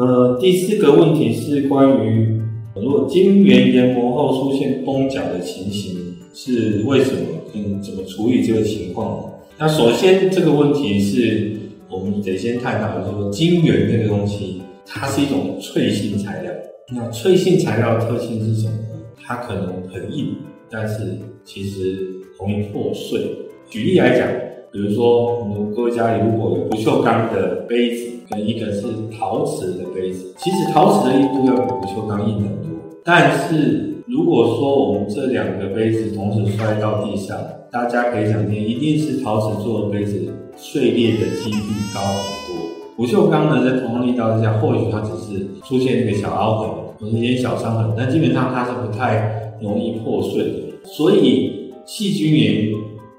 呃，第四个问题是关于如果晶圆研磨后出现崩角的情形是为什么？嗯，怎么处理这个情况？那首先这个问题是我们得先探讨，就是说晶圆这个东西，它是一种脆性材料。那脆性材料的特性是什么？它可能很硬，但是其实容易破碎。举例来讲，比如说我们各位家里如果有不锈钢的杯子，跟一个是陶瓷的杯子，其实陶瓷的硬度要比不锈钢硬很多。但是如果说我们这两个杯子同时摔到地上，大家可以想见，一定是陶瓷做的杯子碎裂的几率高很多。不锈钢呢，在同样力道之下，或许它只是出现一个小凹痕或者一点小伤痕，但基本上它是不太容易破碎的。所以细菌源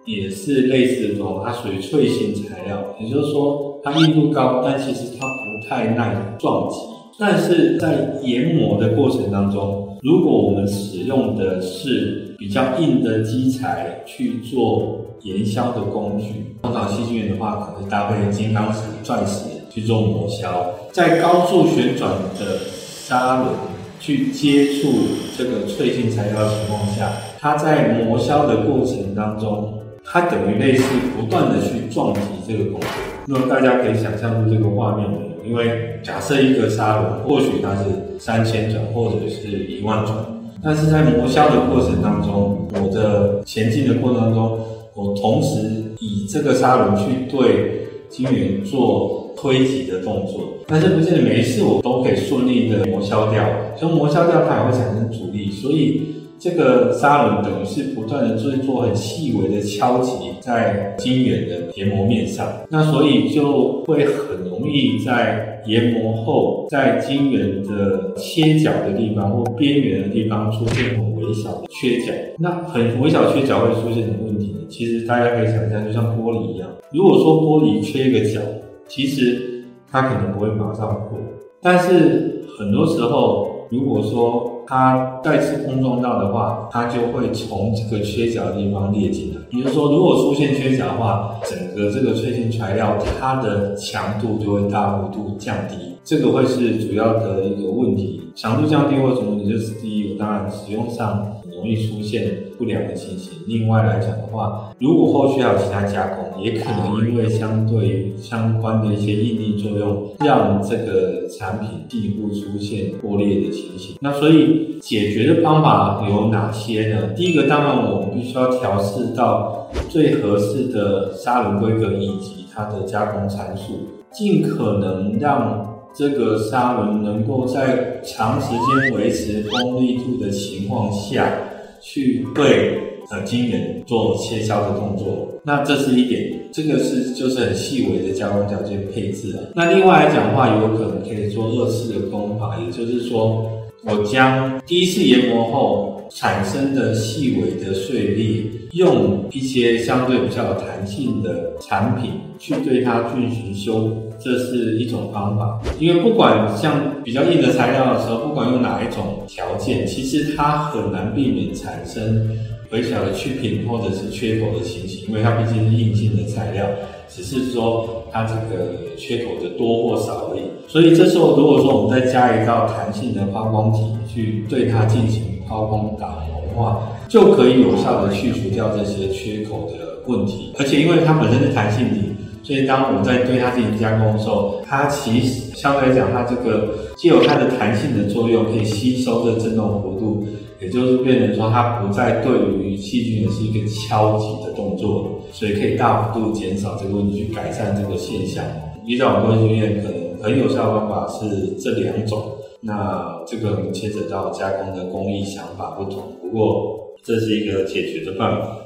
也是类似的这种，它属于脆性材料，也就是说它硬度高，但其实它不太耐撞击。但是在研磨的过程当中，如果我们使用的是比较硬的基材去做研削的工具，通常细菌源的话，可能搭配金刚石、钻石去做磨削，在高速旋转的砂轮去接触这个脆性材料的情况下，它在磨削的过程当中，它等于类似不断的去撞击这个工作。那么大家可以想象出这个画面没有？因为假设一个砂轮，或许它是三千转或者是一万转，但是在磨削的过程当中，我的前进的过程当中，我同时以这个砂轮去对晶圆做推挤的动作，但是不是每一次我都可以顺利的磨削掉，所以磨削掉它也会产生阻力，所以。这个砂轮等于是不断的做做很细微的敲击在晶圆的研磨面上，那所以就会很容易在研磨后，在晶圆的切角的地方或边缘的地方出现很微小的缺角。那很微小缺角会出现什么问题呢？其实大家可以想象，就像玻璃一样，如果说玻璃缺一个角，其实它可能不会马上破，但是很多时候。如果说它再次碰撞到的话，它就会从这个缺角的地方裂进来。也就是说，如果出现缺角的话，整个这个脆性材料它的强度就会大幅度降低，这个会是主要的一个问题。强度降低或什么，你就是第一个，当然使用上。容易出现不良的情形。另外来讲的话，如果后续还有其他加工，也可能因为相对相关的一些应力作用，让这个产品进一步出现破裂的情形。那所以解决的方法有哪些呢？第一个，当然我们必须要调试到最合适的砂轮规格以及它的加工参数，尽可能让。这个砂轮能够在长时间维持锋利度的情况下去对呃晶圆做切削的动作，那这是一点，这个是就是很细微的加工条件配置啊。那另外来讲的话，有可能可以做二次的工法，也就是说，我将第一次研磨后产生的细微的碎裂，用一些相对比较有弹性的产品去对它进行修。这是一种方法，因为不管像比较硬的材料的时候，不管用哪一种条件，其实它很难避免产生微小的曲品或者是缺口的情形，因为它毕竟是硬性的材料，只是说它这个缺口的多或少而已。所以这时候如果说我们再加一道弹性的抛光体去对它进行抛光打磨话，就可以有效的去除掉这些缺口的问题，而且因为它本身是弹性体。所以，当我们在对它进行加工的时候，它其实相对来讲，它这个既有它的弹性的作用，可以吸收的振动幅度，也就是变成说，它不再对于细菌也是一个敲击的动作，所以可以大幅度减少这个问题，去改善这个现象。依照我们工业经验，可能很有效的方法是这两种。那这个牵扯到加工的工艺想法不同，不过这是一个解决的办法。